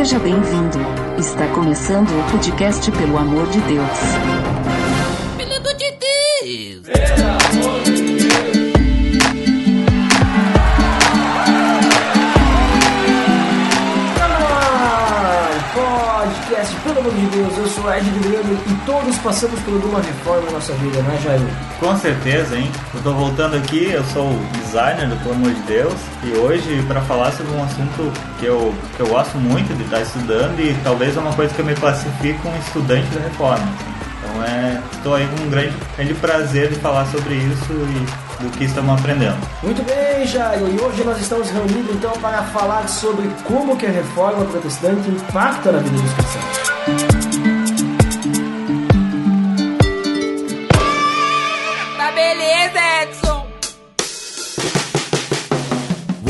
Seja bem-vindo. Está começando o podcast Pelo Amor de Deus. Pelo amor de Deus! Podcast, pelo amor de Deus, eu sou Ed Grande e todos passamos por alguma reforma na nossa vida, não é, Jair? Com certeza, hein? Eu tô voltando aqui, eu sou o designer do Pelo Amor de Deus e hoje para falar sobre um assunto que eu, que eu gosto muito de estar estudando e talvez é uma coisa que eu me classifico um estudante da reforma. Então é, estou aí com um grande, grande prazer de falar sobre isso e do que estamos aprendendo. Muito bem, Jairo, e hoje nós estamos reunidos então para falar sobre como que a reforma protestante impacta na vida dos cristãos.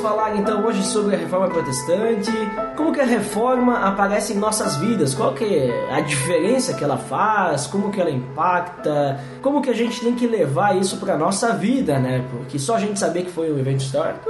vamos falar então hoje sobre a reforma protestante, como que a reforma aparece em nossas vidas, qual que é a diferença que ela faz, como que ela impacta, como que a gente tem que levar isso para nossa vida, né? Porque só a gente saber que foi um evento histórico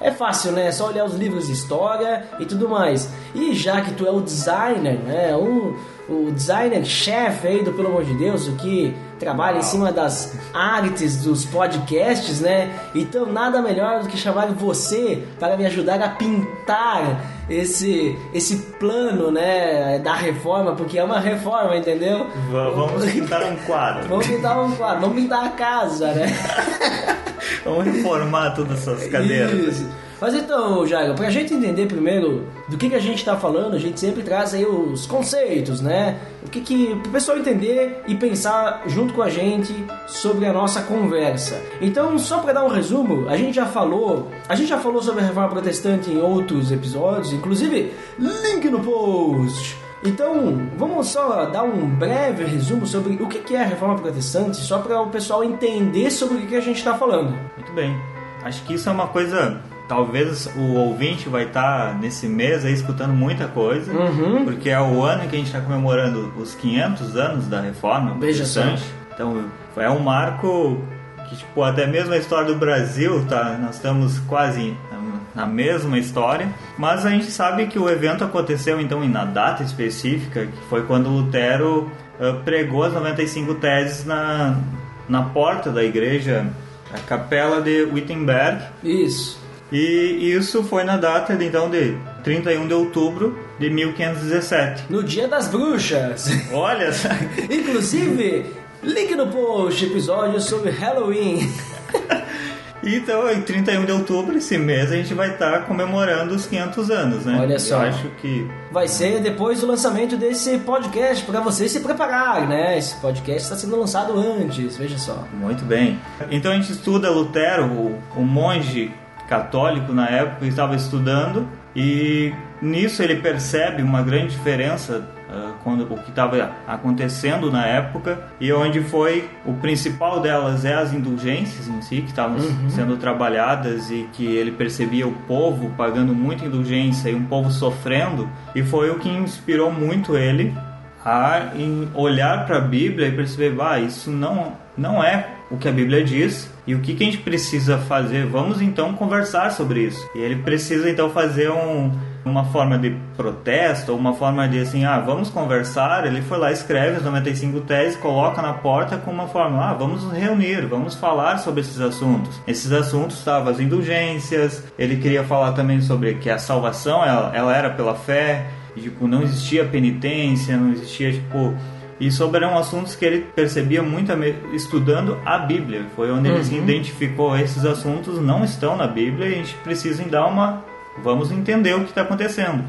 é fácil, né? É só olhar os livros de história e tudo mais. E já que tu é o designer, né? Um, o designer-chefe aí do Pelo Amor de Deus, o que trabalha em cima das artes dos podcasts, né? Então nada melhor do que chamar você para me ajudar a pintar esse esse plano, né, da reforma, porque é uma reforma, entendeu? Va- Vamos pintar um quadro. Vamos pintar um quadro, vamos pintar a casa, né? Vamos reformar todas essas cadeiras. Isso. Mas então, Jairo, pra gente entender primeiro do que, que a gente tá falando, a gente sempre traz aí os conceitos, né? O que que pro pessoal entender e pensar junto com a gente sobre a nossa conversa. Então, só para dar um resumo, a gente já falou, a gente já falou sobre a reforma protestante em outros episódios, inclusive link no post. Então, vamos só dar um breve resumo sobre o que é a reforma protestante, só para o pessoal entender sobre o que a gente está falando. Muito bem. Acho que isso é uma coisa. Talvez o ouvinte vai estar nesse mês aí escutando muita coisa, Uhum. porque é o ano que a gente está comemorando os 500 anos da reforma protestante. Então é um marco que tipo até mesmo a história do Brasil tá, nós estamos quase na mesma história, mas a gente sabe que o evento aconteceu então na data específica, que foi quando Lutero eh, pregou as 95 teses na na porta da igreja, a capela de Wittenberg, Isso. E isso foi na data de, então de 31 de outubro de 1517. No Dia das Bruxas. Olha, Inclusive, link no post, episódio sobre Halloween. então em 31 de outubro, esse mês, a gente vai estar comemorando os 500 anos, né? Olha só. Eu acho que Vai ser depois do lançamento desse podcast, para você se preparar, né? Esse podcast está sendo lançado antes, veja só. Muito bem. Então a gente estuda Lutero, o, o monge católico na época estava estudando, e nisso ele percebe uma grande diferença ah, quando o que estava acontecendo na época e onde foi o principal delas é as indulgências em si que estavam sendo trabalhadas e que ele percebia o povo pagando muita indulgência e um povo sofrendo e foi o que inspirou muito ele a olhar para a Bíblia e perceber, ah, isso não, não é o que a Bíblia diz e o que, que a gente precisa fazer. Vamos então conversar sobre isso. E ele precisa então fazer um, uma forma de protesto, uma forma de assim, ah, vamos conversar. Ele foi lá, escreve as 95 teses, coloca na porta com uma forma, ah, vamos nos reunir, vamos falar sobre esses assuntos. Esses assuntos estavam as indulgências, ele queria falar também sobre que a salvação ela, ela era pela fé, e, tipo, não existia penitência, não existia, tipo... E sobre assuntos que ele percebia muito estudando a Bíblia. Foi onde ele se identificou, esses assuntos não estão na Bíblia e a gente precisa dar uma... Vamos entender o que está acontecendo.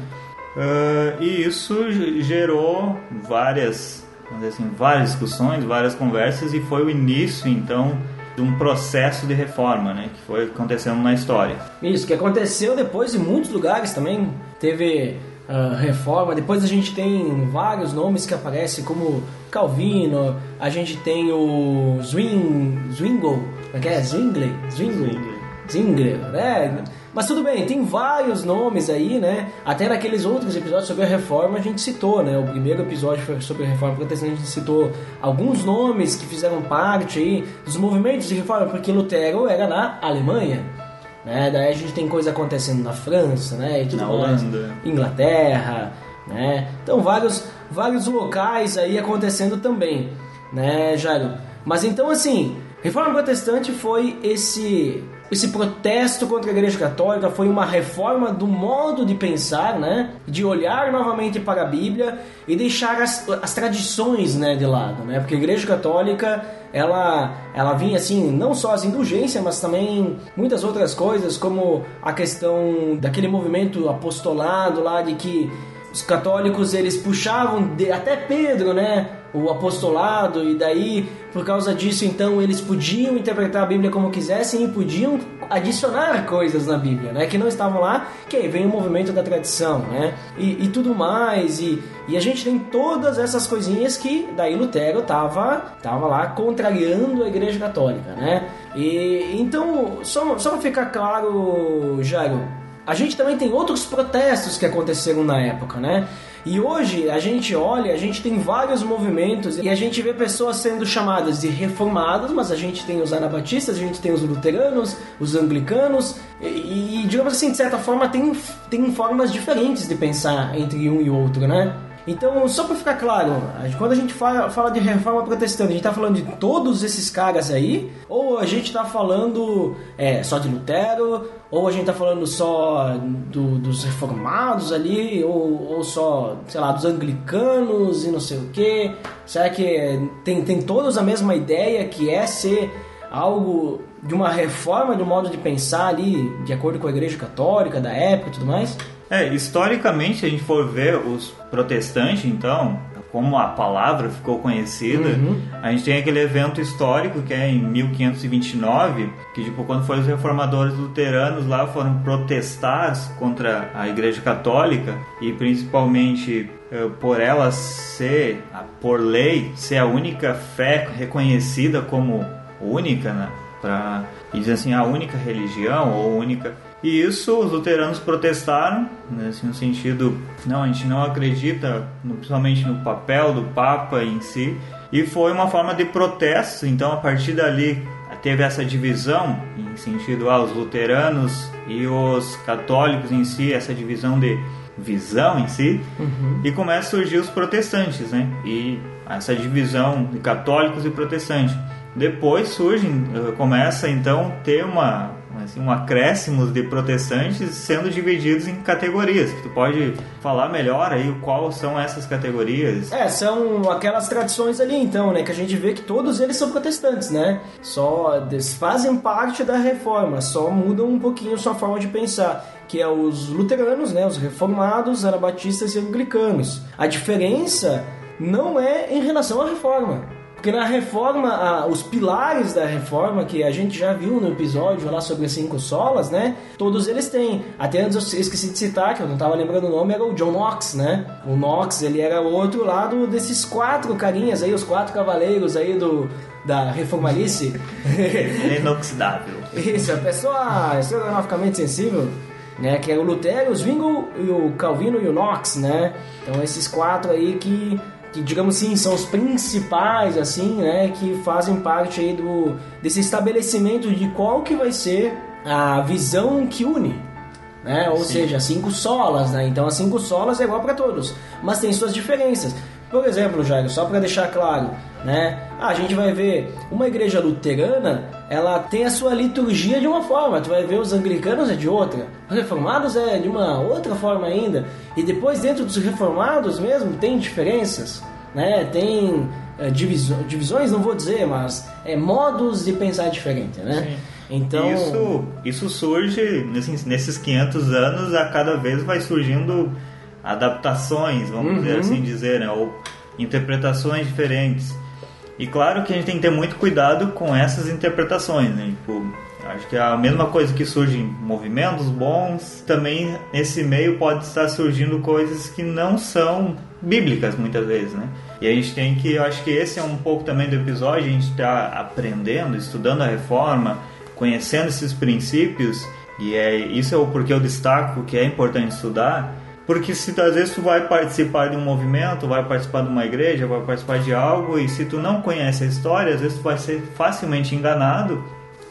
Ah, e isso ge- gerou várias, vamos dizer assim, várias discussões, várias conversas e foi o início, então, de um processo de reforma, né, que foi acontecendo na história. Isso, que aconteceu depois em muitos lugares também. Teve uh, reforma, depois a gente tem vários nomes que aparecem, como Calvino, a gente tem o Zwing, Zwingle, como é que é? Zwingle? Zwingle? Zwingli, né? Mas tudo bem, tem vários nomes aí, né? Até naqueles outros episódios sobre a reforma a gente citou, né? O primeiro episódio foi sobre a reforma protestante, a gente citou alguns nomes que fizeram parte aí dos movimentos de reforma, porque Lutero era na Alemanha. Né? Daí a gente tem coisa acontecendo na França, né? Na mais. Holanda. Inglaterra, né? Então vários, vários locais aí acontecendo também, né, Jairo? Mas então assim, reforma protestante foi esse esse protesto contra a Igreja Católica foi uma reforma do modo de pensar, né? De olhar novamente para a Bíblia e deixar as, as tradições, né, de lado, né? Porque a Igreja Católica ela ela vinha assim não só as indulgências, mas também muitas outras coisas, como a questão daquele movimento apostolado lá de que os católicos eles puxavam de, até Pedro, né? O apostolado, e daí, por causa disso, então, eles podiam interpretar a Bíblia como quisessem e podiam adicionar coisas na Bíblia, né? Que não estavam lá, que aí vem o movimento da tradição, né? E, e tudo mais, e, e a gente tem todas essas coisinhas que daí Lutero tava, tava lá contrariando a Igreja Católica, né? E então, só, só para ficar claro, Jairo, a gente também tem outros protestos que aconteceram na época, né? E hoje a gente olha, a gente tem vários movimentos e a gente vê pessoas sendo chamadas de reformados, mas a gente tem os anabatistas, a gente tem os luteranos, os anglicanos e, e digamos assim, de certa forma tem, tem formas diferentes de pensar entre um e outro, né? Então, só para ficar claro, quando a gente fala, fala de reforma protestante, a gente está falando de todos esses caras aí, ou a gente está falando é, só de Lutero, ou a gente está falando só do- dos reformados ali, ou, ou só, sei lá, dos anglicanos e não sei o que. Será que tem, tem todos a mesma ideia que é ser algo de uma reforma do modo de pensar ali, de acordo com a Igreja Católica da época e tudo mais? É, historicamente, se a gente for ver os protestantes, então, como a palavra ficou conhecida, Uhum. a gente tem aquele evento histórico que é em 1529, que tipo, quando foram os reformadores luteranos lá foram protestar contra a Igreja Católica e principalmente eh, por ela ser, por lei, ser a única fé reconhecida como única, né? Pra, e dizer assim, a única religião ou única. E isso os luteranos protestaram, né, assim, no sentido, não, a gente não acredita no- principalmente no papel do Papa em si, e foi uma forma de protesto. Então, a partir dali, teve essa divisão, em sentido, ah, os luteranos e os católicos em si, essa divisão de visão em si, e começa a surgir os protestantes, né? E essa divisão de católicos e protestantes. Depois surgem, eh, começa então ter uma assim, um acréscimo de protestantes sendo divididos em categorias. Tu pode falar melhor aí quais são essas categorias? É, são aquelas tradições ali então, né? Que a gente vê que todos eles são protestantes, né? Só fazem parte da reforma, só mudam um pouquinho sua forma de pensar. Que é os luteranos, né? Os reformados, anabatistas e anglicanos. A diferença não é em relação à reforma. Porque na reforma, a- os pilares da reforma, que a gente já viu no episódio lá sobre as cinco solas, né? Todos eles têm. Até antes eu esqueci de citar, que eu não tava lembrando o nome, era o John Knox, né? O Knox, ele era o outro lado desses quatro carinhas aí, os quatro cavaleiros aí do, da reformalice. É inoxidável. Isso, a pessoa estrogonoficamente sensível, né? Que é o Lutero, o Zwingli, o Calvino e o Knox, né? Então esses quatro aí que, que digamos assim, são os principais, assim, né? Que fazem parte aí do, desse estabelecimento de qual que vai ser a visão que une. Né? Ou Sim. seja, cinco solas, né? Então as cinco solas é igual para todos, mas tem suas diferenças. Por exemplo, Jairo, só para deixar claro, né? Ah, a gente vai ver uma igreja luterana, ela tem a sua liturgia de uma forma, tu vai ver os anglicanos é de outra, os reformados é de uma outra forma ainda, e depois dentro dos reformados mesmo tem diferenças, né? Tem é, diviso- divisões, não vou dizer, mas é modos de pensar diferente, né? Então, Isso, isso surge nesses, nesses 500 anos, a cada vez vai surgindo adaptações, vamos Uhum. dizer assim dizer, né? ou interpretações diferentes. E claro que a gente tem que ter muito cuidado com essas interpretações, né? Tipo, acho que é a mesma coisa que surgem movimentos bons, também nesse meio pode estar surgindo coisas que não são bíblicas muitas vezes, né? E a gente tem que, eu acho que esse é um pouco também do episódio, a gente está aprendendo, estudando a reforma, conhecendo esses princípios, e é isso é o porquê eu destaco que é importante estudar, porque se às vezes tu vai participar de um movimento, vai participar de uma igreja, vai participar de algo, e se tu não conhece a história, às vezes tu vai ser facilmente enganado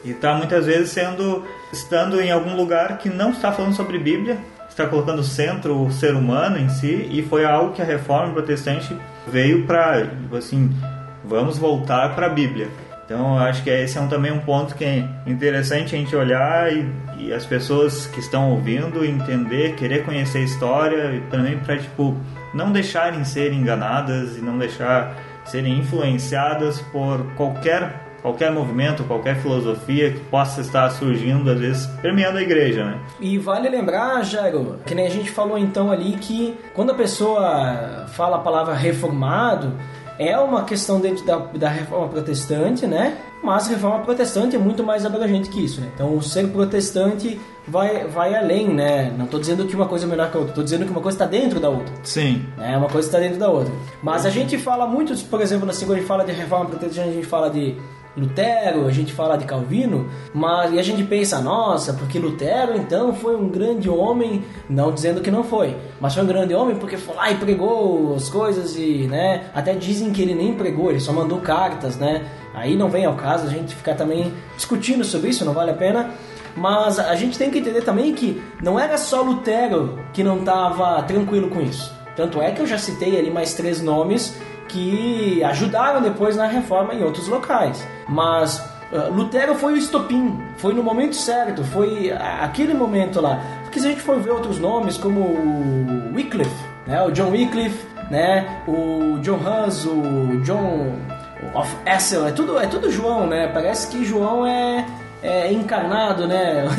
e está muitas vezes sendo estando em algum lugar que não está falando sobre Bíblia, está colocando centro o ser humano em si, e foi algo que a reforma protestante veio para assim, vamos voltar para a Bíblia. Então, eu acho que esse é um, também um ponto que é interessante a gente olhar e, e as pessoas que estão ouvindo entender, querer conhecer a história e também para tipo não deixarem ser enganadas e não deixar serem influenciadas por qualquer qualquer movimento, qualquer filosofia que possa estar surgindo, às vezes, permeando a igreja, né? E vale lembrar, Jairo, que nem a gente falou então ali que quando a pessoa fala a palavra reformado, é uma questão dentro da, da reforma protestante, né? Mas a reforma protestante é muito mais abrangente que isso, né? Então, o ser protestante vai, vai além, né? Não estou dizendo que uma coisa é melhor que a outra, estou dizendo que uma coisa está dentro da outra. Sim. Né? Uma coisa está dentro da outra. Mas a gente fala muito, por exemplo, na segunda a gente fala de reforma protestante, a gente fala de Lutero, a gente fala de Calvino, mas e a gente pensa, nossa, porque Lutero então foi um grande homem, não dizendo que não foi, mas foi um grande homem porque foi lá e pregou as coisas e, né, até dizem que ele nem pregou, ele só mandou cartas, né? Aí não vem ao caso a gente ficar também discutindo sobre isso, não vale a pena. Mas a gente tem que entender também que não era só Lutero que não estava tranquilo com isso. Tanto é que eu já citei ali mais três nomes que ajudaram depois na reforma em outros locais. Mas uh, Lutero foi o estopim, foi no momento certo, foi aquele momento lá. Porque se a gente for ver outros nomes como o Wycliffe, né, o John Wycliffe, né, o John Hus, o John of Essel, é tudo, é tudo João, né? Parece que João é, é encarnado, né?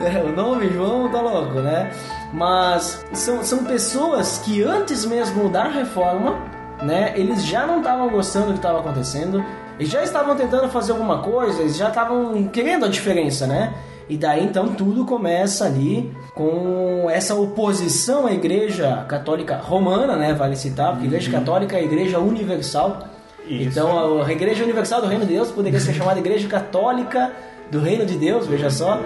é, o nome João tá louco, né? Mas são, são pessoas que antes mesmo da reforma, né, eles já não estavam gostando do que estava acontecendo, eles já estavam tentando fazer alguma coisa, eles já estavam querendo a diferença, né? E daí então tudo começa ali com essa oposição à Igreja Católica Romana, né? Vale citar, porque a Igreja uhum. Católica é a Igreja Universal. Isso. Então a Igreja Universal do Reino de Deus poderia ser chamada Igreja Católica do Reino de Deus, veja só.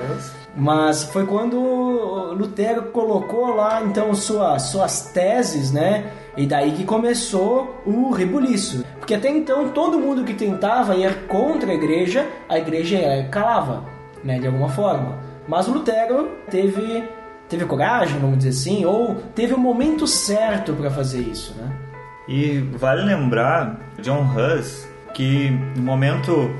Mas foi quando Lutero colocou lá então sua, suas teses, né? E daí que começou o rebuliço. Porque até então todo mundo que tentava ir contra a igreja, a igreja calava, né? De alguma forma. Mas Lutero teve, teve coragem, vamos dizer assim, ou teve o momento certo para fazer isso, né? E vale lembrar, John Hus, que no momento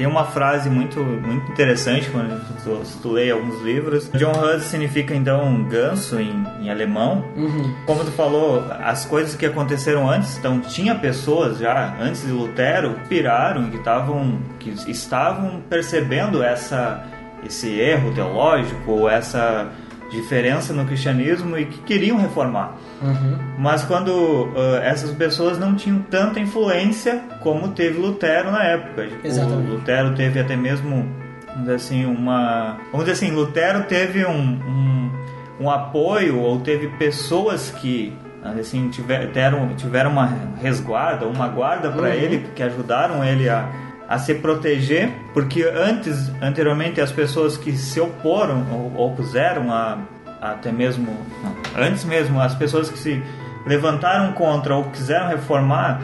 tem uma frase muito, muito interessante quando tu, tu lê alguns livros. John Hus significa então ganso em, em alemão. Uhum. Como tu falou, as coisas que aconteceram antes, então tinha pessoas já antes de Lutero que piraram que estavam que estavam percebendo essa esse erro teológico ou essa diferença no cristianismo e que queriam reformar. Uhum. Mas quando uh, essas pessoas não tinham tanta influência como teve Lutero na época. Tipo, Exatamente. Lutero teve até mesmo, vamos dizer assim, uma. Vamos dizer assim, Lutero teve um, um, um apoio ou teve pessoas que assim tiveram, tiveram uma resguarda, uma guarda para uhum. ele, que ajudaram ele a a se proteger, porque antes, anteriormente, as pessoas que se oporam ou opuseram a, até mesmo, não, antes mesmo, as pessoas que se levantaram contra ou quiseram reformar,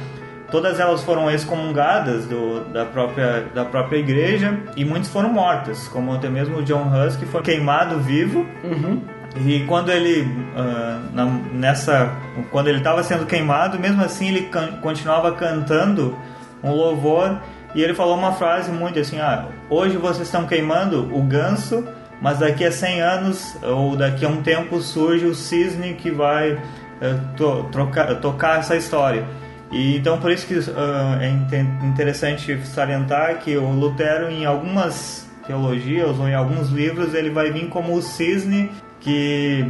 todas elas foram excomungadas do, da, própria, da própria igreja e muitas foram mortas, como até mesmo o John Hus, que foi queimado vivo. Uhum. E quando ele uh, na, nessa quando ele estava sendo queimado, mesmo assim ele can, continuava cantando um louvor e ele falou uma frase muito assim: ah, hoje vocês estão queimando o ganso, mas daqui a 100 anos ou daqui a um tempo surge o cisne que vai uh, to trocar, tocar essa história. E então por isso que uh, é interessante salientar que o Lutero em algumas teologias ou em alguns livros ele vai vir como o cisne que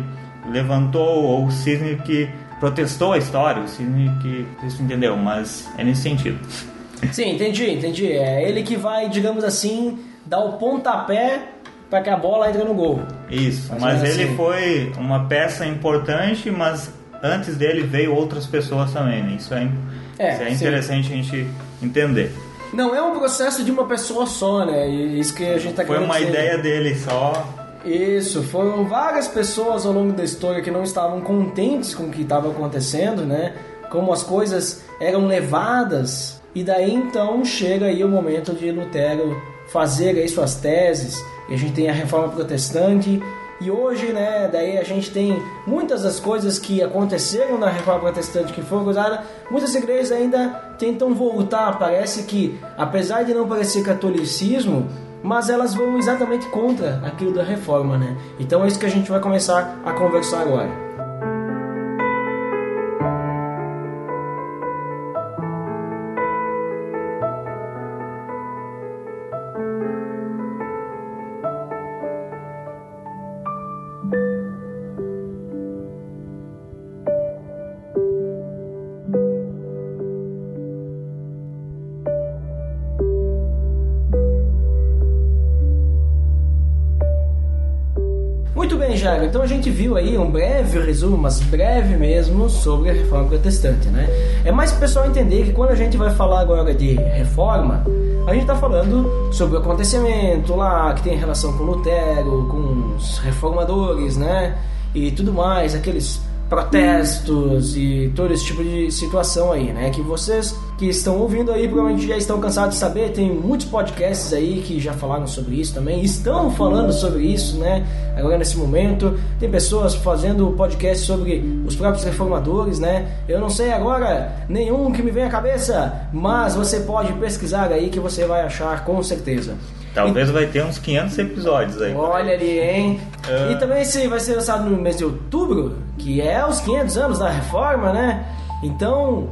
levantou ou o cisne que protestou a história, o Sidney que isso entendeu, mas é nesse sentido. Sim, entendi, entendi. É ele que vai, digamos assim, dar o pontapé para que a bola entre no gol. Isso, mas menos ele assim. foi uma peça importante, mas antes dele veio outras pessoas também, né? Isso é, É, isso é sim. interessante a gente entender. Não é um processo de uma pessoa só, né? Isso que a gente tá Foi uma dizer. ideia dele só. Isso, foram várias pessoas ao longo da história que não estavam contentes com o que estava acontecendo, né? Como as coisas eram levadas. E daí então chega aí o momento de Lutero fazer aí suas teses. E a gente tem a reforma protestante. E hoje, né, daí a gente tem muitas das coisas que aconteceram na reforma protestante que foram usadas. Muitas igrejas ainda tentam voltar. Parece que, apesar de não parecer catolicismo, mas elas vão exatamente contra aquilo da reforma, né? Então é isso que a gente vai começar a conversar agora. A gente viu aí um breve resumo, mas breve mesmo, sobre a reforma protestante, né? É mais pro pessoal entender que quando a gente vai falar agora de reforma, a gente está falando sobre o acontecimento lá que tem relação com Lutero, com os reformadores, né? E tudo mais, aqueles protestos e todo esse tipo de situação aí, né? Que vocês que estão ouvindo aí provavelmente já estão cansados de saber. Tem muitos podcasts aí que já falaram sobre isso também, estão falando sobre isso, né? Agora nesse momento tem pessoas fazendo podcast sobre os próprios reformadores, né? Eu não sei agora nenhum que me vem à cabeça, mas você pode pesquisar aí que você vai achar com certeza. Talvez vai ter uns 500 episódios aí. Olha ali, hein? É. E também esse vai ser lançado no mês de outubro, que é os 500 anos da reforma, né? Então,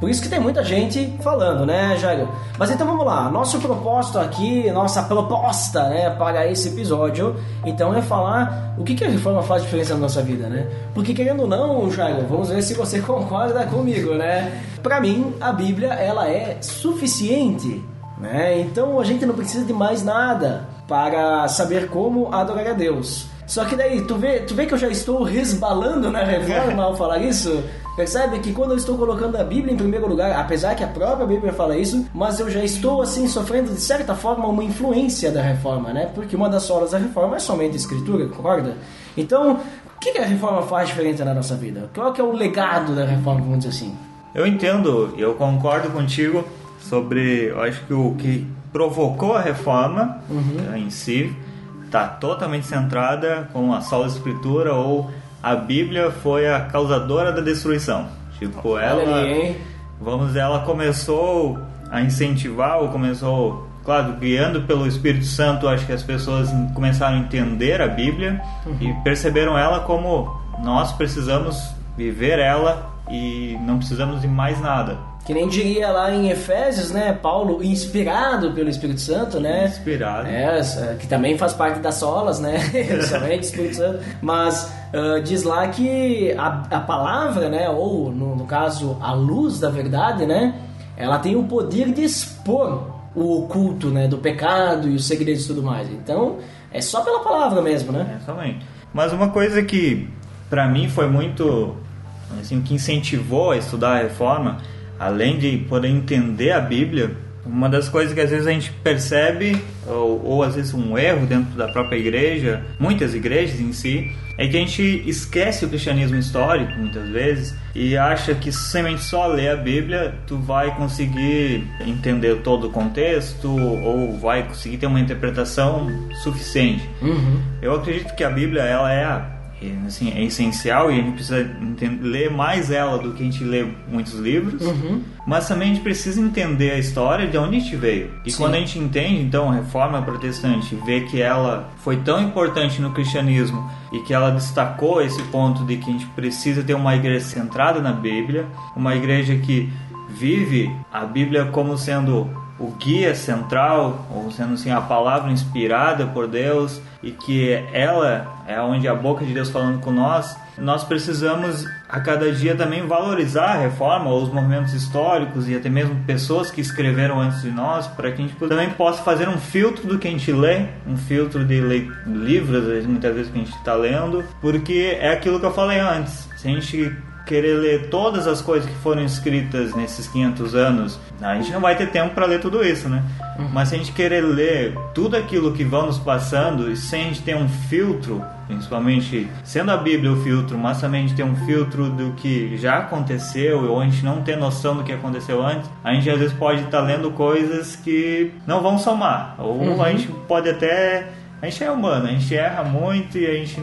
por isso que tem muita gente falando, né, Jairo? Mas então vamos lá. Nosso propósito aqui, nossa proposta, né, para esse episódio, então é falar o que, que a reforma faz diferença na nossa vida, né? Porque querendo ou não, Jairo, vamos ver se você concorda comigo, né? Para mim, a Bíblia ela é suficiente né? Então a gente não precisa de mais nada para saber como adorar a Deus. Só que daí, tu vê, tu vê que eu já estou resbalando na reforma ao falar isso? Percebe que quando eu estou colocando a Bíblia em primeiro lugar, apesar que a própria Bíblia fala isso, mas eu já estou assim sofrendo de certa forma uma influência da reforma, né? Porque uma das solas da reforma é somente a escritura, concorda? Então, o que a reforma faz diferente na nossa vida? Qual que é o legado da reforma, vamos dizer assim? Eu entendo, eu concordo contigo sobre, eu acho que o que provocou a reforma eh, em si está totalmente centrada com a sola escritura ou a Bíblia foi a causadora da destruição. Tipo, ela, ali, vamos ela começou a incentivar ou começou, claro, guiando pelo Espírito Santo, acho que as pessoas começaram a entender a Bíblia e perceberam ela como nós precisamos viver ela e não precisamos de mais nada. Que nem diria lá em Efésios, né? Paulo, inspirado pelo Espírito Santo, né? Inspirado. É, essa- que também faz parte das solas, né? Somente Espírito Santo. Mas ah, diz lá que a, a palavra, né? Ou, no, no caso, a luz da verdade, né? Ela tem o poder de expor o oculto, né? Do pecado e os segredos e tudo mais. Então, é só pela palavra mesmo, né? É, somente. Mas uma coisa que para mim foi muito assim que incentivou a estudar a reforma, além de poder entender a Bíblia, uma das coisas que às vezes a gente percebe ou, ou às vezes um erro dentro da própria igreja, muitas igrejas em si, é que a gente esquece o cristianismo histórico muitas vezes e acha que somente só ler a Bíblia tu vai conseguir entender todo o contexto ou vai conseguir ter uma interpretação suficiente. Uhum. Eu acredito que a Bíblia ela é, a- é, assim, é essencial e a gente precisa ler mais ela do que a gente lê muitos livros, Uhum. mas também a gente precisa entender a história de onde a gente veio. E Sim. quando a gente entende então a reforma protestante, vê que ela foi tão importante no cristianismo e que ela destacou esse ponto de que a gente precisa ter uma igreja centrada na Bíblia, uma igreja que vive a Bíblia como sendo o guia central, ou sendo assim a palavra inspirada por Deus e que ela é onde a boca de Deus falando com nós, nós precisamos a cada dia também valorizar a reforma ou os movimentos históricos e até mesmo pessoas que escreveram antes de nós, para que a gente também possa fazer um filtro do que a gente lê, um filtro de livros, muitas vezes que a gente está lendo, porque é aquilo que eu falei antes. Se a gente querer ler todas as coisas que foram escritas nesses 500 anos, a gente não vai ter tempo para ler tudo isso, né? Uhum. Mas se a gente querer ler tudo aquilo que vamos passando e sem a gente ter um filtro, principalmente sendo a Bíblia o filtro, mas também a gente ter um filtro do que já aconteceu ou a gente não ter noção do que aconteceu antes, a gente às vezes pode estar tá lendo coisas que não vão somar, ou uhum. a gente pode até a gente é humano, a gente erra muito e a gente,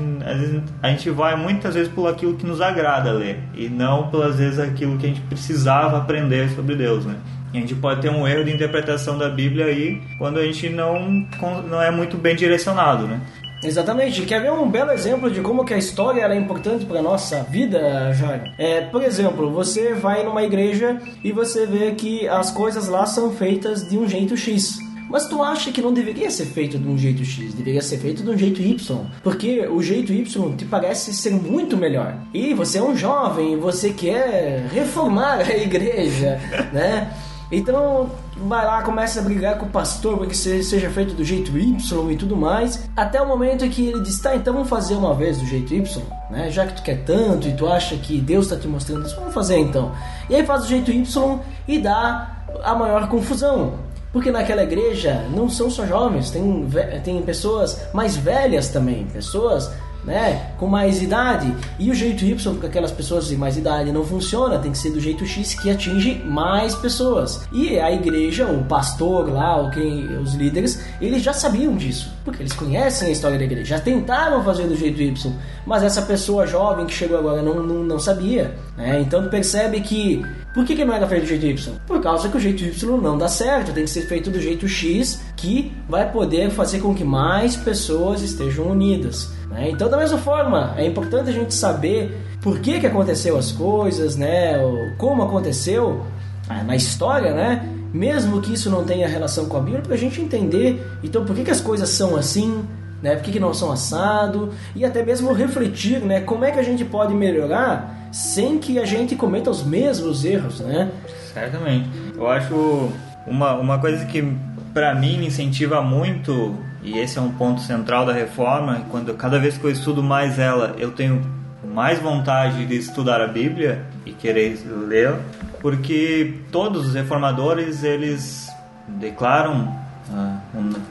a gente vai muitas vezes por aquilo que nos agrada ler e não pelas vezes aquilo que a gente precisava aprender sobre Deus, né? E a gente pode ter um erro de interpretação da Bíblia aí quando a gente não, não é muito bem direcionado, né? Exatamente. Quer ver um belo exemplo de como que a história é importante para nossa vida, Jairo? É, por exemplo, você vai numa igreja e você vê que as coisas lá são feitas de um jeito X. Mas tu acha que não deveria ser feito de um jeito X, deveria ser feito de um jeito Y, porque o jeito Y te parece ser muito melhor. E você é um jovem, você quer reformar a igreja, né? Então, vai lá, começa a brigar com o pastor para que seja feito do jeito Y e tudo mais, até o momento em que ele diz: tá, então vamos fazer uma vez do jeito Y, né? Já que tu quer tanto e tu acha que Deus está te mostrando isso, vamos fazer então. E aí faz do jeito Y e dá a maior confusão. Porque naquela igreja não são só jovens, tem, tem pessoas mais velhas também, pessoas né, com mais idade. E o jeito Y com aquelas pessoas de mais idade não funciona, tem que ser do jeito X que atinge mais pessoas. E a igreja, o pastor lá, ou quem, os líderes, eles já sabiam disso, porque eles conhecem a história da igreja, já tentaram fazer do jeito Y, mas essa pessoa jovem que chegou agora não, não, não sabia. Né? Então percebe que por que, que não era feito do jeito Y? Por causa que o jeito Y não dá certo, tem que ser feito do jeito X, que vai poder fazer com que mais pessoas estejam unidas. Né? Então, da mesma forma, é importante a gente saber por que, que aconteceu as coisas, né? como aconteceu ah, na história, né? mesmo que isso não tenha relação com a Bíblia, para a gente entender então por que, que as coisas são assim, né? por que, que não são assado, e até mesmo refletir né? como é que a gente pode melhorar sem que a gente cometa os mesmos erros, né? Certamente. Eu acho uma, uma coisa que para mim me incentiva muito e esse é um ponto central da reforma, quando cada vez que eu estudo mais ela, eu tenho mais vontade de estudar a Bíblia e querer lê-la, porque todos os reformadores eles declaram ah,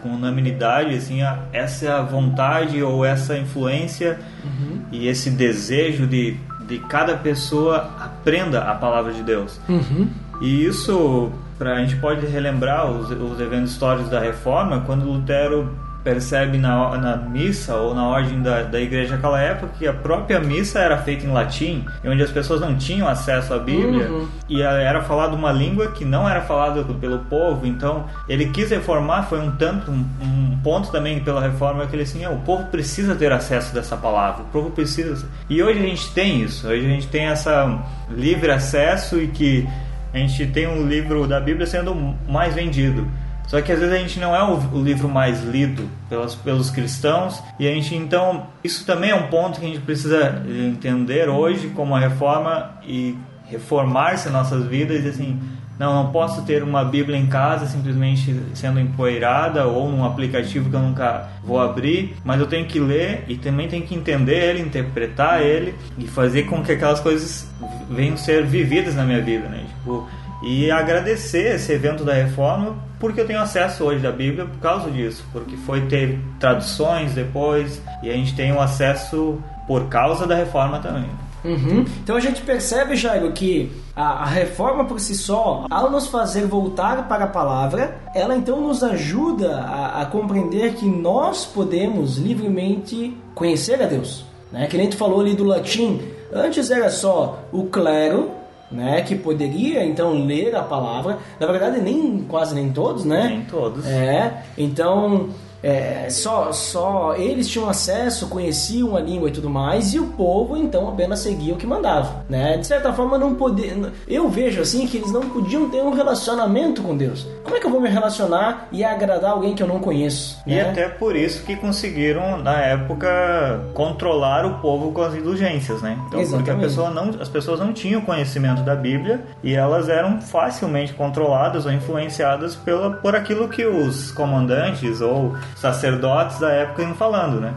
com unanimidade assim a, essa vontade ou essa influência uhum. e esse desejo de de cada pessoa aprenda a palavra de Deus. Uhum. E isso, pra, a gente pode relembrar os, os eventos históricos da Reforma, quando Lutero percebe na, na missa ou na ordem da, da igreja naquela época que a própria missa era feita em latim, onde as pessoas não tinham acesso à Bíblia uhum. e era falada uma língua que não era falada pelo povo. Então ele quis reformar, foi um tanto um, um ponto também pela reforma que ele assim, o povo precisa ter acesso dessa palavra, o povo precisa. E hoje a gente tem isso, hoje a gente tem essa livre acesso e que a gente tem um livro da Bíblia sendo mais vendido. Só que às vezes a gente não é o, livro mais lido pelos, pelos cristãos e a gente então isso também é um ponto que a gente precisa entender hoje como a reforma e reformar-se nossas vidas e assim não, não posso ter uma Bíblia em casa simplesmente sendo empoeirada ou num aplicativo que eu nunca vou abrir, mas eu tenho que ler e também tenho que entender ele, interpretar ele e fazer com que aquelas coisas venham ser vividas na minha vida, né? Tipo, e agradecer esse evento da reforma porque eu tenho acesso hoje à Bíblia por causa disso, porque foi ter traduções depois e a gente tem um acesso por causa da reforma também. Uhum. Então a gente percebe, Jairo, que a, a, reforma por si só, ao nos fazer voltar para a palavra, ela então nos ajuda a, a compreender que nós podemos livremente conhecer a Deus. Né? Que nem tu falou ali do latim, antes era só o clero né, que poderia então ler a palavra. Na verdade, nem quase nem todos, né? Nem todos. É. Então, é, só, só eles tinham acesso, conheciam a língua e tudo mais, e o povo então apenas seguia o que mandava, né? De certa forma não poder, eu vejo assim que eles não podiam ter um relacionamento com Deus. Como é que eu vou me relacionar e agradar alguém que eu não conheço? E né? até por isso que conseguiram na época controlar o povo com as indulgências, né? Então, porque a Exatamente. pessoa não, as pessoas não tinham conhecimento da Bíblia e elas eram facilmente controladas ou influenciadas pela, por aquilo que os comandantes ou sacerdotes da época iam falando, né?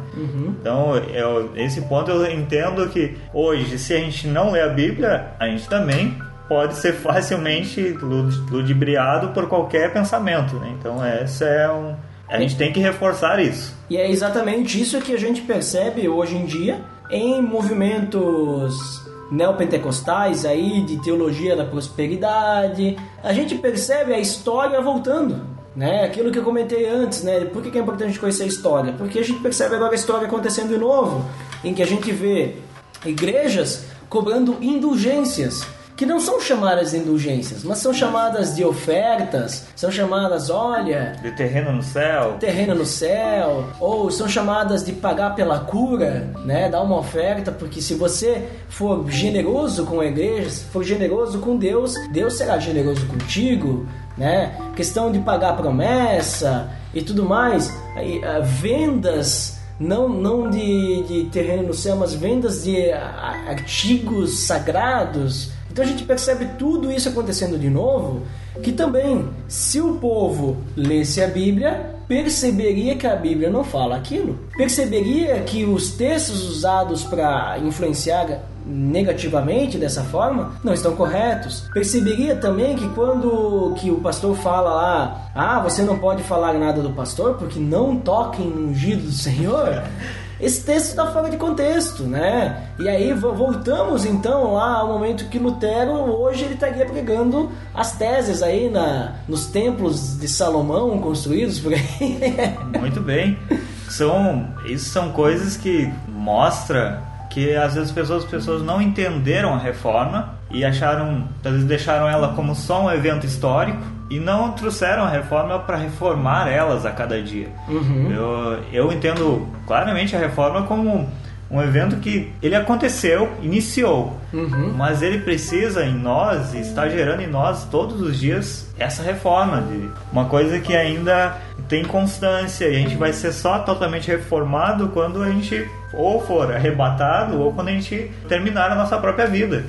Então, eu, esse ponto eu entendo que hoje, se a gente não lê a Bíblia, a gente também pode ser facilmente lud- ludibriado por qualquer pensamento, né? Então, essa é um a gente tem que reforçar isso. E é exatamente isso que a gente percebe hoje em dia em movimentos neopentecostais aí de teologia da prosperidade. A gente percebe a história voltando, né? Aquilo que eu comentei antes, né? Por que é importante conhecer a história? Porque a gente percebe agora a história acontecendo de novo, em que a gente vê igrejas cobrando indulgências que não são chamadas de indulgências, mas são chamadas de ofertas, são chamadas, olha, De terreno no céu. terreno no céu, ou são chamadas de pagar pela cura, né? Dar uma oferta, porque se você for generoso com a igreja, se for generoso com Deus, Deus será generoso contigo, né? Questão de pagar promessa e tudo mais, aí, ah, vendas não, não de, de terreno no céu, mas vendas de ah, artigos sagrados. Então a gente percebe tudo isso acontecendo de novo, que também, se o povo lesse a Bíblia, perceberia que a Bíblia não fala aquilo. Perceberia que os textos usados para influenciar negativamente dessa forma não estão corretos. Perceberia também que quando que o pastor fala lá, ah, você não pode falar nada do pastor porque não toquem no ungido do Senhor. Esse texto está fora de contexto, né? E aí vo- voltamos então lá ao momento que Lutero hoje ele estaria pregando as teses aí na, nos templos de Salomão construídos por aí. Muito bem. São, isso são coisas que mostra que às vezes as pessoas, as pessoas não entenderam a reforma e acharam, às vezes deixaram ela como só um evento histórico e não trouxeram a reforma para reformar elas a cada dia. Eu, eu entendo claramente a reforma como um evento que ele aconteceu, iniciou, mas ele precisa em nós, está gerando em nós todos os dias essa reforma, de uma coisa que ainda tem constância e a gente vai ser só totalmente reformado quando a gente ou for arrebatado ou quando a gente terminar a nossa própria vida.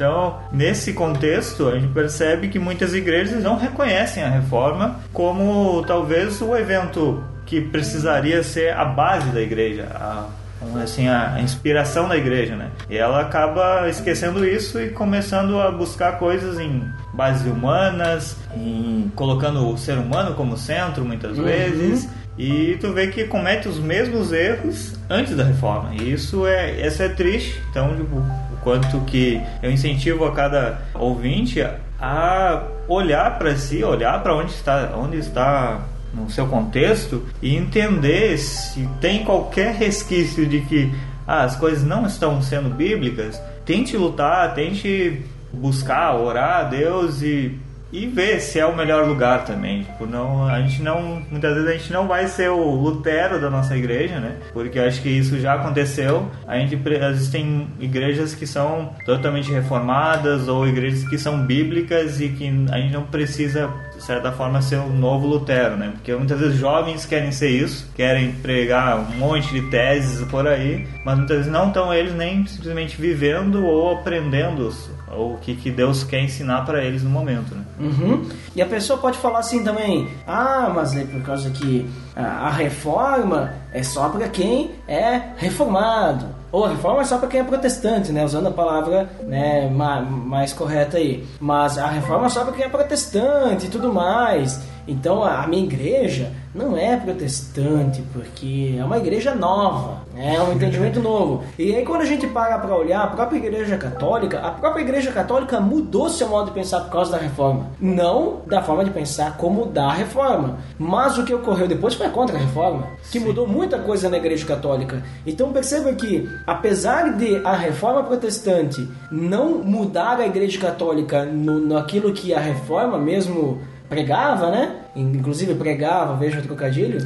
Então, nesse contexto, a gente percebe que muitas igrejas não reconhecem a reforma como talvez o evento que precisaria ser a base da igreja, a, assim, a, inspiração da igreja, né? E ela acaba esquecendo isso e começando a buscar coisas em bases humanas, em colocando o ser humano como centro muitas vezes. E tu vê que comete os mesmos erros antes da reforma. E isso é, isso é triste. Então, tipo, quanto que eu incentivo a cada ouvinte a olhar para si, olhar para onde está, onde está no seu contexto e entender se tem qualquer resquício de que ah, as coisas não estão sendo bíblicas. Tente lutar, tente buscar, orar a Deus e e ver se é o melhor lugar também. Tipo, não, a gente não, muitas vezes a gente não vai ser o Lutero da nossa igreja, né? Porque acho que isso já aconteceu. A gente existem igrejas que são totalmente reformadas ou igrejas que são bíblicas e que a gente não precisa de certa forma ser o novo Lutero, né? Porque muitas vezes jovens querem ser isso, querem pregar um monte de teses por aí, mas muitas vezes não estão eles nem simplesmente vivendo ou aprendendo o que, que Deus quer ensinar para eles no momento, né? Uhum. E a pessoa pode falar assim também: ah, mas é por causa que a reforma é só para quem é reformado. Ou a reforma é só para quem é protestante, né? Usando a palavra né, ma- mais correta aí. Mas a reforma é só para quem é protestante e tudo mais. Então a minha igreja não é protestante, porque é uma igreja nova, né? é um entendimento novo. E aí quando a gente para para olhar a própria igreja católica, a própria igreja católica mudou seu modo de pensar por causa da reforma. Não da forma de pensar como da reforma. Mas o que ocorreu depois foi contra a reforma, que mudou muita coisa na igreja católica. Então perceba que, apesar de a reforma protestante não mudar a igreja católica no, naquilo que a reforma mesmo pregava, né? Inclusive pregava, veja o trocadilho,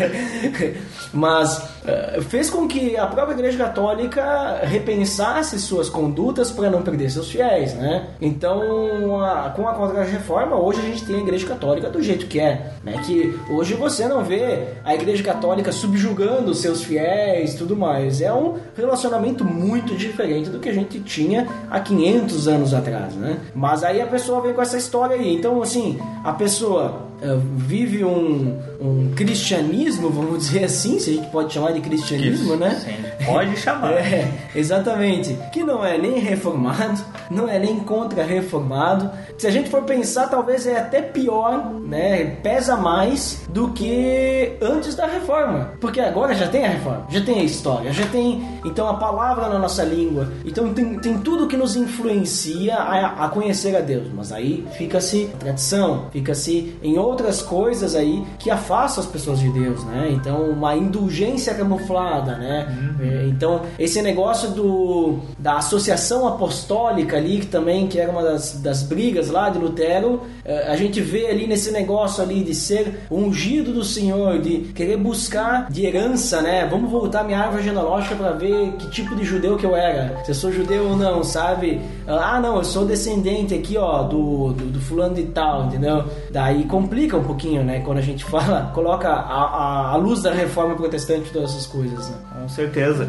mas eh, fez com que a própria Igreja Católica repensasse suas condutas para não perder seus fiéis, né? Então, a, com a Contra-Reforma, hoje a gente tem a Igreja Católica do jeito que é, né? Que hoje você não vê a Igreja Católica subjugando seus fiéis, tudo mais. É um relacionamento muito diferente do que a gente tinha há 500 anos atrás, né? Mas aí a pessoa vem com essa história aí. Então, assim, a pessoa uh, vive um, um cristianismo, vamos dizer assim, se a gente pode chamar de cristianismo, Isso, né? sim. Pode chamar. É, exatamente. Que não é nem reformado, não é nem contra-reformado. Se a gente for pensar, talvez é até pior, né? Pesa mais do que antes da reforma. Porque agora já tem a reforma, já tem a história, já tem então a palavra na nossa língua. Então tem, tem tudo que nos influencia a, a conhecer a Deus. Mas aí fica-se a tradição, fica-se em outras coisas aí que afastam as pessoas de Deus, né? Então uma indulgência camuflada, né? É, Então esse negócio do da associação apostólica ali que também que era uma das, das brigas lá de Lutero, é, a gente vê ali nesse negócio ali de ser ungido do Senhor, de querer buscar de herança, né? Vamos voltar minha árvore genealógica para ver que tipo de judeu que eu era, se eu sou judeu ou não, sabe? Ah, não, eu sou descendente aqui, ó, do, do, do fulano de tal, entendeu? Daí complica um pouquinho, né? Quando a gente fala, coloca a, a, a luz da reforma protestante todas essas coisas, né? Com certeza.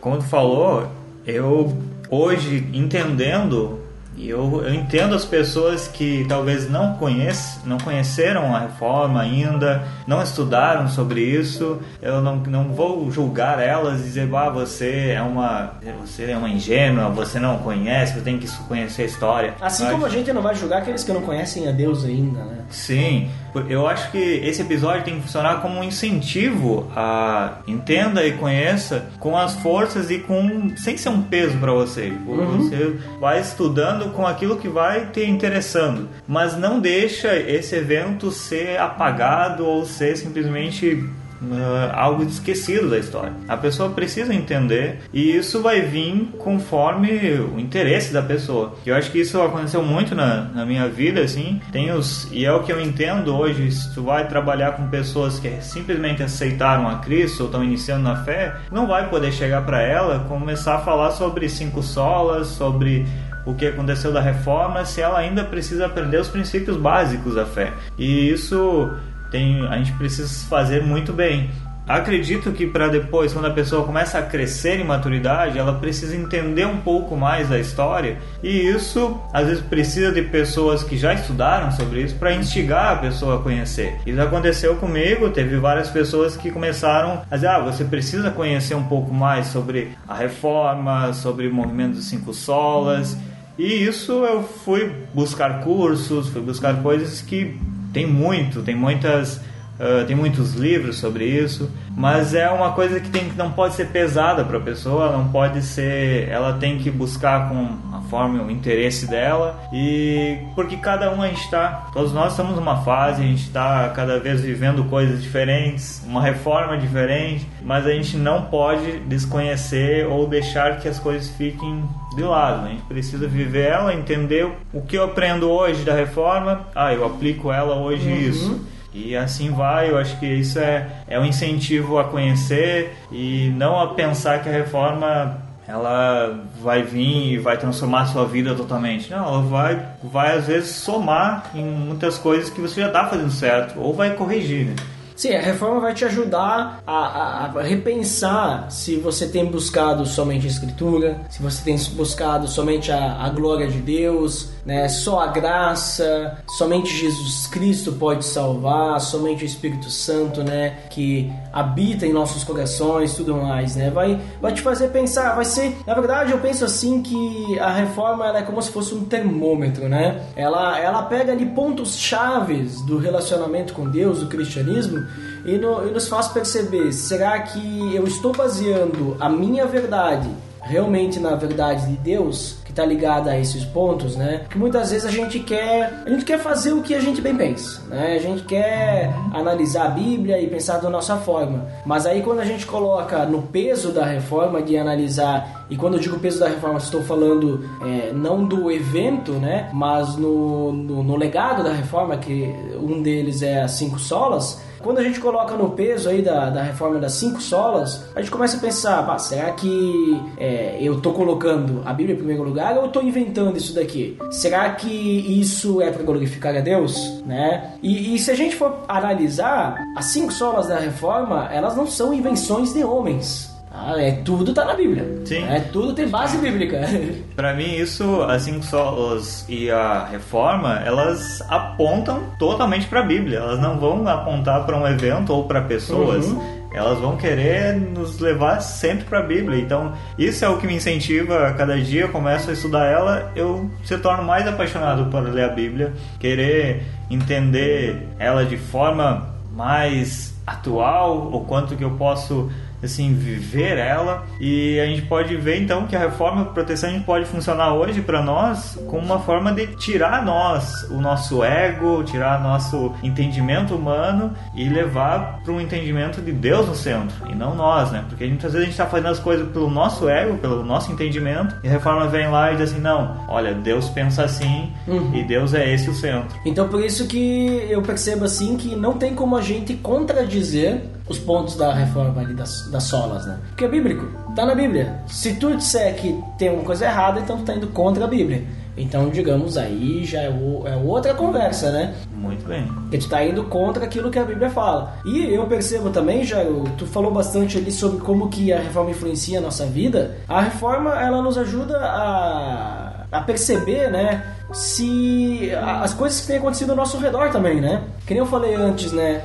Como tu falou, eu hoje entendendo, e eu, eu entendo as pessoas que talvez não, conhece, não conheceram a reforma ainda, não estudaram sobre isso. Eu não, não vou julgar elas e dizer, ah, você é uma você é uma ingênua, você não conhece, você tem que conhecer a história. Assim Mas- como a gente não vai julgar aqueles que não conhecem a Deus ainda, né? Sim, eu acho que esse episódio tem que funcionar como um incentivo a entenda e conheça com as forças e com sem ser um peso para você. Você vai estudando com aquilo que vai te interessando, mas não deixa esse evento ser apagado ou ser simplesmente uh, algo esquecido da história. A pessoa precisa entender e isso vai vir conforme o interesse da pessoa. Eu acho que isso aconteceu muito na, na minha vida, assim. Tem os e é o que eu entendo hoje. Se tu vai trabalhar com pessoas que simplesmente aceitaram a Cristo ou estão iniciando na fé, não vai poder chegar para ela começar a falar sobre cinco solas, sobre o que aconteceu da reforma, se ela ainda precisa aprender os princípios básicos da fé. E isso tem, a gente precisa fazer muito bem. Acredito que para depois, quando a pessoa começa a crescer em maturidade, ela precisa entender um pouco mais da história e isso às vezes precisa de pessoas que já estudaram sobre isso para instigar a pessoa a conhecer. Isso aconteceu comigo, teve várias pessoas que começaram a dizer: ah, você precisa conhecer um pouco mais sobre a reforma, sobre o movimento dos cinco solas. E isso eu fui buscar cursos, fui buscar coisas que tem muito, tem muitas, uh, tem muitos livros sobre isso, mas é uma coisa que tem, não pode ser pesada para a pessoa, não pode ser, ela tem que buscar com a forma, o interesse dela e porque cada um a gente está, todos nós estamos numa fase, a gente está cada vez vivendo coisas diferentes, uma reforma diferente, mas a gente não pode desconhecer ou deixar que as coisas fiquem de lado. A gente precisa viver ela, entender o que eu aprendo hoje da reforma. Ah, eu aplico ela hoje isso. E assim vai, eu acho que isso é, é um incentivo a conhecer e não a pensar que a reforma ela vai vir e vai transformar a sua vida totalmente. Não, ela vai, vai às vezes somar em muitas coisas que você já está fazendo certo, ou vai corrigir. Né? Sim, a reforma vai te ajudar a, a- a repensar se você tem buscado somente a Escritura, se você tem buscado somente a, a glória de Deus, né? só a graça, somente Jesus Cristo pode salvar, somente o Espírito Santo, né? que habita em nossos corações, tudo mais, né? Vai, vai te fazer pensar, vai ser, na verdade, eu penso assim que a reforma é como se fosse um termômetro, né? Ela, ela pega ali pontos chaves do relacionamento com Deus, do cristianismo, e, no- e nos faz perceber: será que eu estou baseando a minha verdade realmente na verdade de Deus, que está ligada a esses pontos, né? Que muitas vezes a gente quer, a gente quer fazer o que a gente bem pensa, né? A gente quer analisar a Bíblia e pensar da nossa forma. Mas aí quando a gente coloca no peso da reforma de analisar E quando eu digo peso da reforma, estou falando é, não do evento, né? Mas no, no, no legado da reforma, que um deles é as cinco solas. Quando a gente coloca no peso aí da, da reforma das cinco solas, a gente começa a pensar, será que é, eu estou colocando a Bíblia em primeiro lugar ou eu estou inventando isso daqui? Será que isso é para glorificar a Deus? Né? E, e se a gente for analisar, as cinco solas da reforma, elas não são invenções de homens. Ah, é tudo tá na Bíblia. Sim. É tudo tem base bíblica. Para mim, isso, as cinco solas e a reforma, elas apontam totalmente para a Bíblia. Elas não vão apontar para um evento ou para pessoas. Uhum. Elas vão querer nos levar sempre para a Bíblia. Então, isso é o que me incentiva a cada dia eu começo a estudar ela, eu se torno mais apaixonado por ler a Bíblia, querer entender ela de forma mais atual, o quanto que eu posso assim viver ela e a gente pode ver então que a reforma protestante pode funcionar hoje para nós como uma forma de tirar nós o nosso ego, tirar nosso entendimento humano e levar para um entendimento de Deus no centro e não nós, né? Porque muitas vezes a gente está fazendo as coisas pelo nosso ego, pelo nosso entendimento e a reforma vem lá e diz assim não, olha Deus pensa assim Uhum. e Deus é esse o centro. Então por isso que eu percebo assim que não tem como a gente contradizer os pontos da reforma ali das, das solas, né? Porque é bíblico, tá na Bíblia. Se tu disser que tem uma coisa errada, então tu tá indo contra a Bíblia. Então, digamos, aí já é, o- é outra conversa, né? Muito bem. Porque tu tá indo contra aquilo que a Bíblia fala. E eu percebo também, Jairo, tu falou bastante ali sobre como que a reforma influencia a nossa vida. A reforma, ela nos ajuda a, a perceber, né, se as coisas que têm acontecido ao nosso redor também, né? Que nem eu falei antes, né?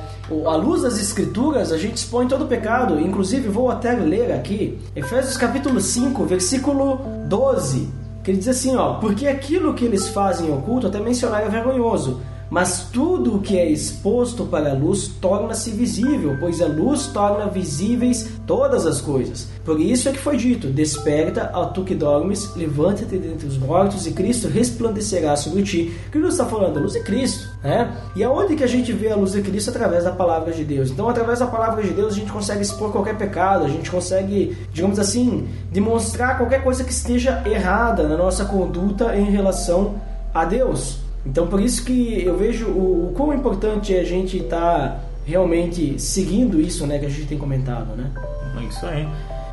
À luz das escrituras, a gente expõe todo o pecado. Inclusive, vou até ler aqui, Efésios capítulo 5, versículo 12. Que ele diz assim, ó, porque aquilo que eles fazem em oculto, até mencionar, é vergonhoso. Mas tudo o que é exposto para a luz torna-se visível, pois a luz torna visíveis todas as coisas. Por isso é que foi dito: Desperta, ó tu que dormes, levanta-te dentre os mortos e Cristo resplandecerá sobre ti. O que Deus está falando? A luz é Cristo, né? E aonde que a gente vê a luz de Cristo? Através da palavra de Deus. Então, através da palavra de Deus, a gente consegue expor qualquer pecado, a gente consegue, digamos assim, demonstrar qualquer coisa que esteja errada na nossa conduta em relação a Deus. Então, por isso que eu vejo o, o quão importante é a gente estar realmente seguindo isso, né, que a gente tem comentado, né? Isso aí.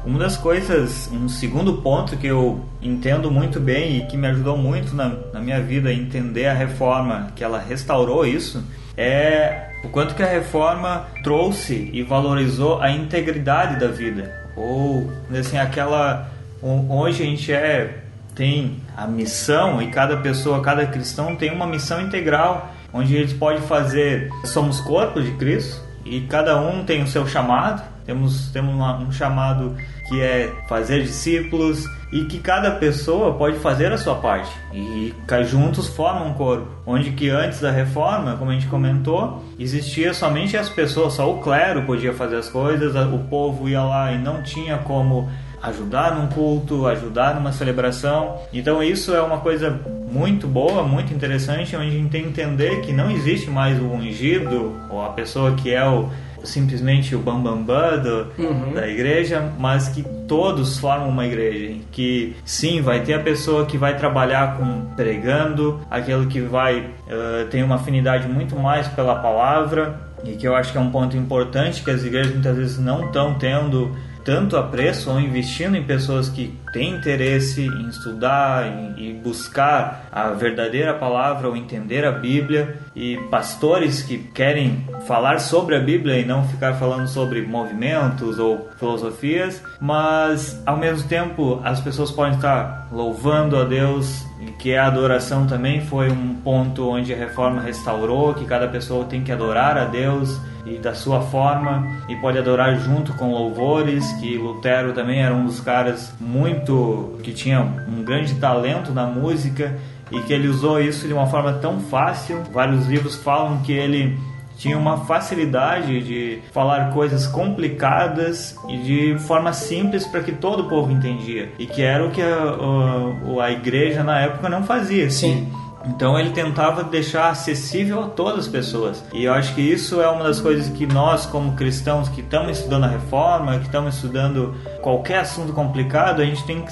Uma das coisas, um segundo ponto que eu entendo muito bem e que me ajudou muito na, na minha vida a entender a reforma, que ela restaurou isso, é o quanto que a reforma trouxe e valorizou a integridade da vida. Ou, assim, aquela. Hoje a gente é, tem a missão e cada pessoa, cada cristão tem uma missão integral, onde a gente pode fazer. Somos corpo de Cristo e cada um tem o seu chamado. Temos, temos uma- um chamado que é fazer discípulos e que cada pessoa pode fazer a sua parte e juntos formam um corpo. Onde que antes da reforma, como a gente comentou, existia somente as pessoas, só o clero podia fazer as coisas, o povo ia lá e não tinha como ajudar num culto, ajudar numa celebração. Então isso é uma coisa muito boa, muito interessante, onde a gente tem que entender que não existe mais o ungido ou a pessoa que é o simplesmente o bambambam bam, bam Uhum. da igreja, mas que todos formam uma igreja. Que sim, vai ter a pessoa que vai trabalhar com pregando, aquele que vai eh, tem uma afinidade muito mais pela palavra e que eu acho que é um ponto importante que as igrejas muitas vezes não estão tendo tanto apreço ou investindo em pessoas que têm interesse em estudar e, buscar a verdadeira palavra ou entender a Bíblia e pastores que querem falar sobre a Bíblia e não ficar falando sobre movimentos ou filosofias, mas ao mesmo tempo as pessoas podem estar louvando a Deus que a adoração também foi um ponto onde a reforma restaurou que cada pessoa tem que adorar a Deus e da sua forma e pode adorar junto com louvores que Lutero também era um dos caras muito que tinha um grande talento na música e que ele usou isso de uma forma tão fácil. Vários livros falam que ele tinha uma facilidade de falar coisas complicadas e de forma simples para que todo o povo entendia. E que era o que a, a, a igreja na época não fazia Sim. Então ele tentava deixar acessível a todas as pessoas. E eu acho que isso é uma das coisas que nós, como cristãos que estamos estudando a reforma, que estamos estudando qualquer assunto complicado, a gente tem que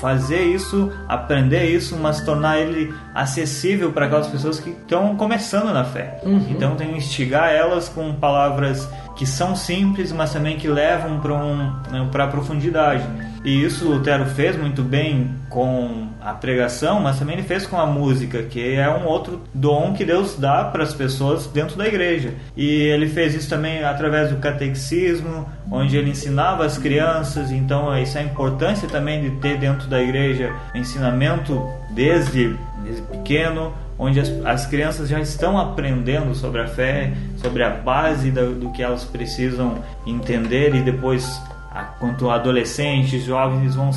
fazer isso, aprender isso, mas tornar ele acessível para aquelas pessoas que estão começando na fé. Uhum. Então tem que instigar elas com palavras que são simples, mas também que levam para um, né, a profundidade. E isso Lutero fez muito bem com a pregação, mas também ele fez com a música, que é um outro dom que Deus dá para as pessoas dentro da igreja. E ele fez isso também através do catecismo, onde ele ensinava as crianças. Então, isso é a importância também de ter dentro da igreja ensinamento desde, desde pequeno, onde as, as crianças já estão aprendendo sobre a fé, sobre a base do, que elas precisam entender e depois quanto adolescentes, jovens, eles vão,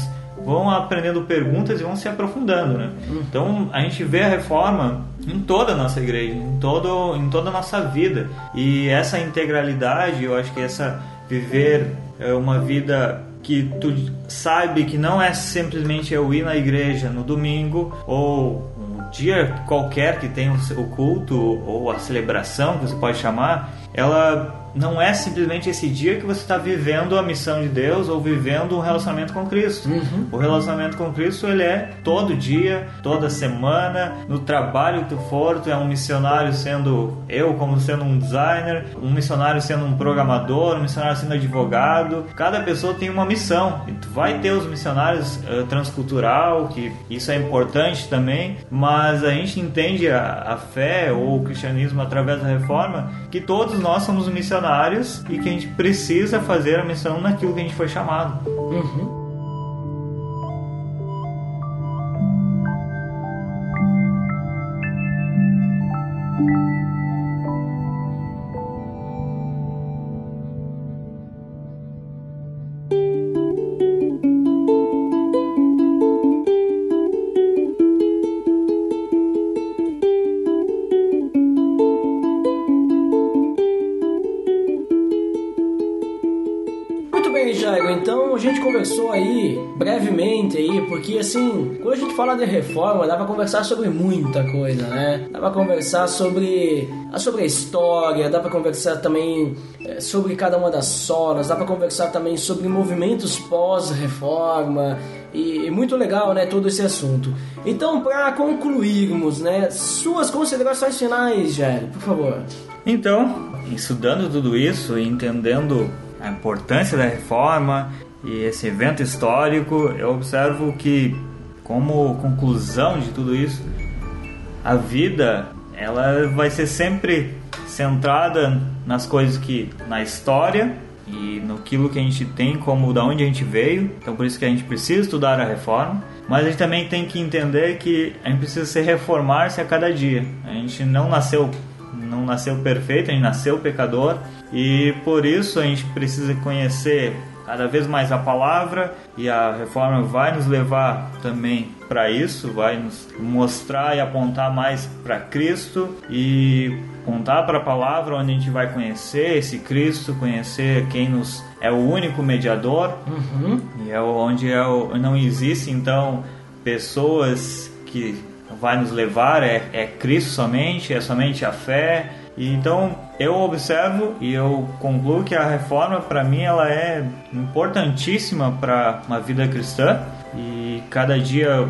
vão aprendendo perguntas e vão se aprofundando, né? Uhum. Então a gente vê a reforma em toda a nossa igreja, em, todo, em toda a nossa vida. E essa integralidade, eu acho que essa viver é uma vida que tu sabe que não é simplesmente eu ir na igreja no domingo ou um dia qualquer que tenha o culto ou a celebração que você pode chamar, ela não é simplesmente esse dia que você está vivendo a missão de Deus ou vivendo um relacionamento com Cristo. Uhum. O relacionamento com Cristo ele é todo dia, toda semana, no trabalho que tu for, tu é um missionário sendo eu como sendo um designer, um missionário sendo um programador, um missionário sendo advogado. Cada pessoa tem uma missão. E tu vai ter os missionários uh, transcultural, que isso é importante também, mas a gente entende a, a fé ou o cristianismo através da reforma que todos nós somos missionários missionários e que a gente precisa fazer a missão naquilo que a gente foi chamado. Uhum. Porque assim, quando a gente fala de reforma, dá pra conversar sobre muita coisa, né? Dá pra conversar sobre sobre a história, dá pra conversar também é, sobre cada uma das solas, dá pra conversar também sobre movimentos pós-reforma, e, e, muito legal, né, todo esse assunto. Então, para concluirmos, né, suas considerações finais, Jair, por favor. Então, estudando tudo isso e entendendo a importância da reforma e esse evento histórico, eu observo que, como conclusão de tudo isso, a vida ela vai ser sempre centrada nas coisas que na história e no que a gente tem como da onde a gente veio. Então por isso que a gente precisa estudar a reforma, mas a gente também tem que entender que a gente precisa se reformar-se a cada dia. A gente não nasceu não nasceu perfeito, a gente nasceu pecador e por isso a gente precisa conhecer cada vez mais a palavra e a reforma vai nos levar também para isso, vai nos mostrar e apontar mais para Cristo e apontar para a palavra onde a gente vai conhecer esse Cristo, conhecer quem nos é o único mediador uhum. e é onde é o, não existe então pessoas que vai nos levar é, é Cristo somente, é somente a fé então eu observo e eu concluo que a reforma para mim ela é importantíssima para uma vida cristã. E cada dia eu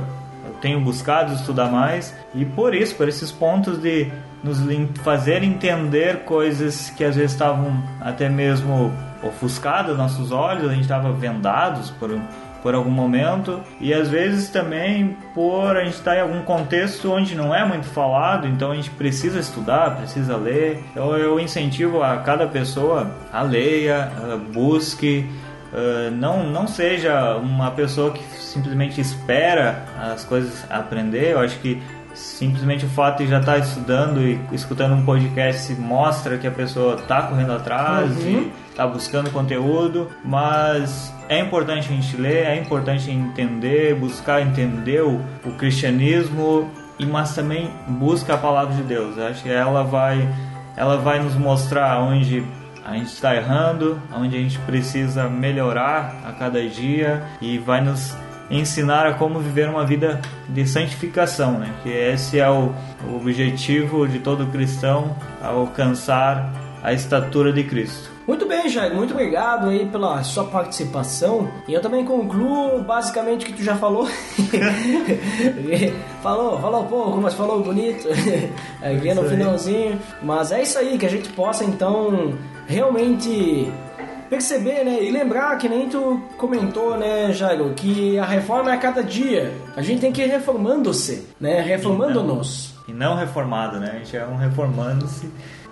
tenho buscado estudar mais. E por isso, por esses pontos de nos fazer entender coisas que às vezes estavam até mesmo ofuscadas nossos olhos, a gente estava vendados por por algum momento e às vezes também por a gente estar em algum contexto onde não é muito falado, então a gente precisa estudar, precisa ler. Então eu incentivo a cada pessoa a leia, a busque, Uh, não, não seja uma pessoa que simplesmente espera as coisas aprender. Eu acho que simplesmente o fato de já estar estudando e escutando um podcast mostra que a pessoa está correndo atrás uhum. e está buscando conteúdo, mas é importante a gente ler, é importante entender, buscar entender o, o cristianismo, e mas também busca a palavra de Deus. Eu acho que ela vai, ela vai nos mostrar onde a gente está errando, onde a gente precisa melhorar a cada dia e vai nos ensinar a como viver uma vida de santificação, né? Que esse é o, o objetivo de todo cristão, alcançar a estatura de Cristo. Muito bem, Jair, muito obrigado aí pela sua participação. E eu também concluo basicamente o que tu já falou. falou, falou pouco, mas falou bonito. Aqui no finalzinho. Mas é isso aí, que a gente possa então realmente perceber, né, e lembrar que nem tu comentou, né, Jairo, que a reforma é a cada dia. A gente tem que ir reformando-se, né, reformando-nos. E não reformado, né? A gente é um reformando-se.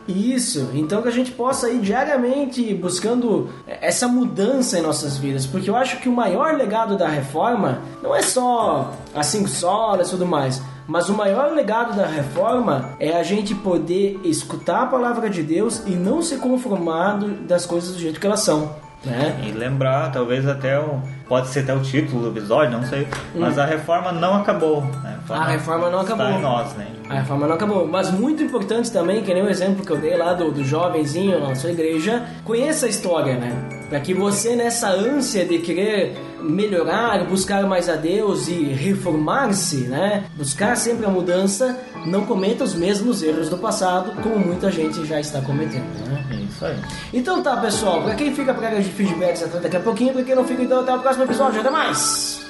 Isso, então que a gente possa ir diariamente buscando essa mudança em nossas vidas, porque eu acho que o maior legado da reforma não é só as cinco solas e tudo mais, mas o maior legado da reforma é a gente poder escutar a palavra de Deus e não ser conformado das coisas do jeito que elas são. Né? E lembrar, talvez até o. Pode ser até o título do episódio, não sei. Mas a reforma não acabou. Né? A reforma não está acabou. em nós, né? A reforma não acabou. Mas muito importante também, que nem o exemplo que eu dei lá do, do jovenzinho na sua igreja, conheça a história, né? Para que você, nessa ânsia de querer melhorar, buscar mais a Deus e reformar-se, né? Buscar sempre a mudança, não cometa os mesmos erros do passado, como muita gente já está cometendo, né? Isso aí. Então tá, pessoal. Pra quem fica pra área de feedbacks até daqui a pouquinho, pra quem não fica, então até o próximo episódio. Até mais!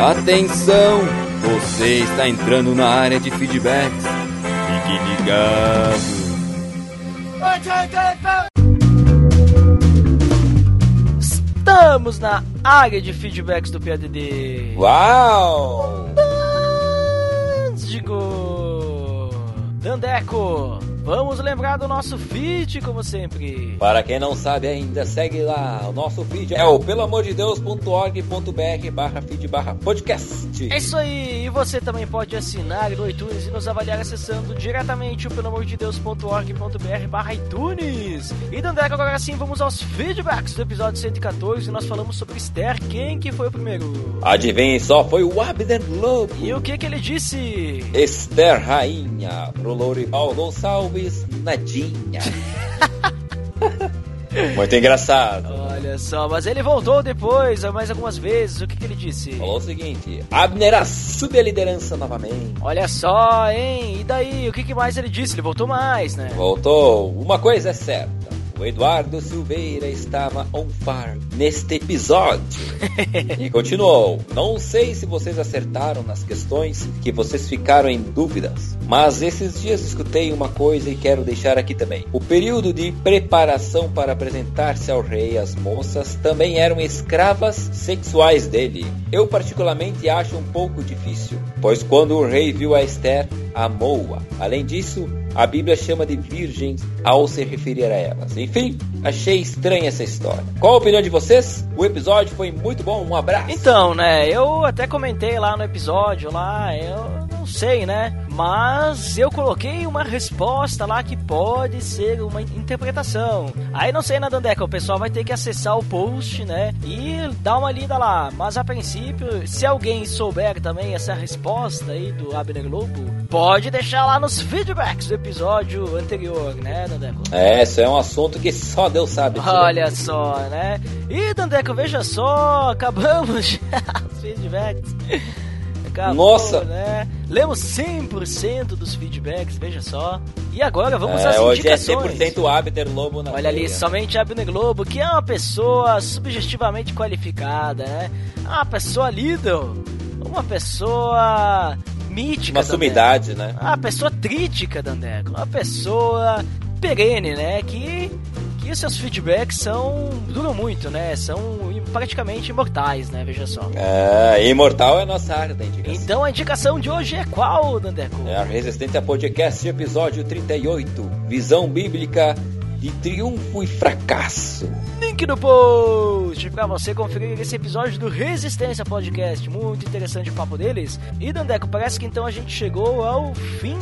Atenção! Você está entrando na área de feedbacks. Fique ligado. Estamos na área de feedbacks do PADD. Uau! Digo Dandeco, vamos lembrar do nosso feed como sempre. Para quem não sabe ainda, segue lá. O nosso feed é o pelamordedeus.org.br barra feed barra podcast. É isso aí, e você também pode assinar no iTunes e nos avaliar acessando diretamente o pelamordedeus.org.br barra iTunes. E Dandeco, agora sim, vamos aos feedbacks do episódio 114 e nós falamos sobre Esther, quem que foi o primeiro? Adivinhe só, foi o Abner Lobo. E o que que ele disse? Esther Rainha, pro Lourival Gonçalves Nadinha. Muito engraçado. Olha só, mas ele voltou depois, mais algumas vezes. O que, que ele disse? Falou o seguinte: Abner assume a liderança novamente. Olha só, hein? E daí? O que, que mais ele disse? Ele voltou mais, né? Voltou. Uma coisa é certa. O Eduardo Silveira estava on fire neste episódio. e continuou. Não sei se vocês acertaram nas questões que vocês ficaram em dúvidas, mas esses dias escutei uma coisa e quero deixar aqui também. O período de preparação para apresentar-se ao rei, as moças também eram escravas sexuais dele. Eu particularmente acho um pouco difícil, pois quando o rei viu a Esther, amou-a. Além disso, a Bíblia chama de virgens ao se referir a elas. Enfim, achei estranha essa história. Qual a opinião de vocês? O episódio foi muito bom, um abraço. Então, né, eu até comentei lá no episódio lá, eu não sei, né? Mas eu coloquei uma resposta lá que pode ser uma interpretação. Aí não sei, né, Dandeca? O pessoal vai ter que acessar o post, né? E dar uma lida lá. Mas a princípio, se alguém souber também essa resposta aí do Abner Lobo, pode deixar lá nos feedbacks do episódio anterior, né, Dandeco? É, isso é um assunto que só Deus sabe. Olha só, né? E Dandeco, veja só, acabamos já os feedbacks. Acabou, Nossa! né? Lemos 100% dos feedbacks, veja só. E agora vamos É, às hoje é indicações. 100% Abner Lobo na Olha ali, somente Abner Globo, que é uma pessoa subjetivamente qualificada, né? É Uma pessoa líder, uma pessoa mítica. Uma sumidade, né? Uma pessoa trítica, Dandeco. Uma pessoa perene, né? Que, que seus feedbacks são duram muito, né? São praticamente imortais, né? Veja só. É, imortal é a nossa área da indicação. Então a indicação de hoje é qual, Dandeco? É a Resistência Podcast, episódio 38. Visão bíblica de triunfo e fracasso. Link no post pra você conferir esse episódio do Resistência Podcast. Muito interessante o papo deles. E Dandeco, parece que então a gente chegou ao fim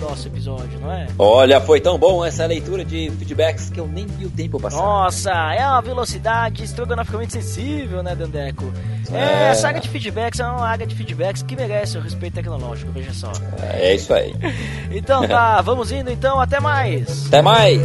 nosso episódio, não é? Olha, foi tão bom essa leitura de feedbacks que eu nem vi o tempo passar. Nossa, é uma velocidade estrogonoficamente sensível, né, Dandeco? É, É. essa área de feedbacks é uma área de feedbacks que merece o respeito tecnológico, veja só. É isso aí. Então tá, vamos indo então, até mais! Até mais!